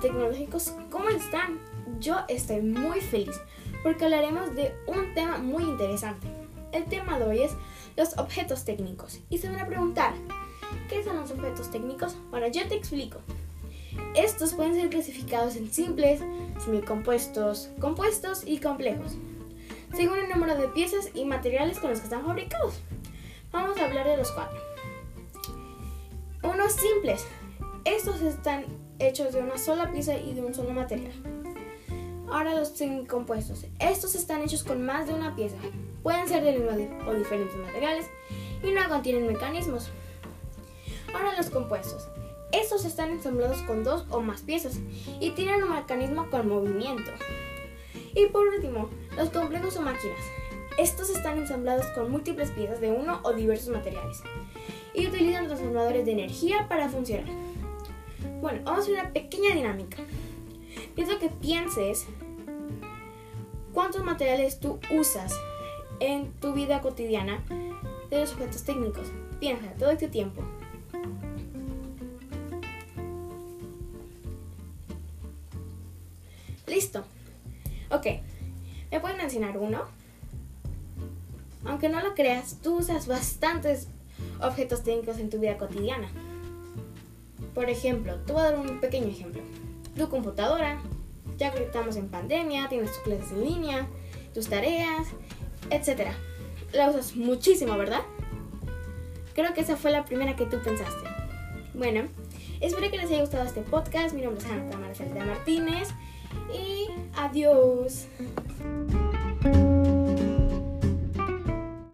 tecnológicos, ¿cómo están? Yo estoy muy feliz porque hablaremos de un tema muy interesante. El tema de hoy es los objetos técnicos. Y se van a preguntar, ¿qué son los objetos técnicos? Bueno, yo te explico. Estos pueden ser clasificados en simples, semicompuestos, compuestos y complejos, según el número de piezas y materiales con los que están fabricados. Vamos a hablar de los cuatro. Unos simples. Estos están hechos de una sola pieza y de un solo material. Ahora los semicompuestos. Estos están hechos con más de una pieza. Pueden ser de mismo o diferentes materiales y no contienen mecanismos. Ahora los compuestos. Estos están ensamblados con dos o más piezas y tienen un mecanismo con movimiento. Y por último, los complejos o máquinas. Estos están ensamblados con múltiples piezas de uno o diversos materiales y utilizan transformadores de energía para funcionar. Bueno, vamos a hacer una pequeña dinámica. Pienso que pienses cuántos materiales tú usas en tu vida cotidiana de los objetos técnicos. Piensa todo este tiempo. Listo. Ok. ¿Me pueden mencionar uno? Aunque no lo creas, tú usas bastantes objetos técnicos en tu vida cotidiana. Por ejemplo, te voy a dar un pequeño ejemplo. Tu computadora, ya que estamos en pandemia, tienes tus clases en línea, tus tareas, etc. La usas muchísimo, ¿verdad? Creo que esa fue la primera que tú pensaste. Bueno, espero que les haya gustado este podcast. Mi nombre es Hannah Marcelita Martínez y adiós.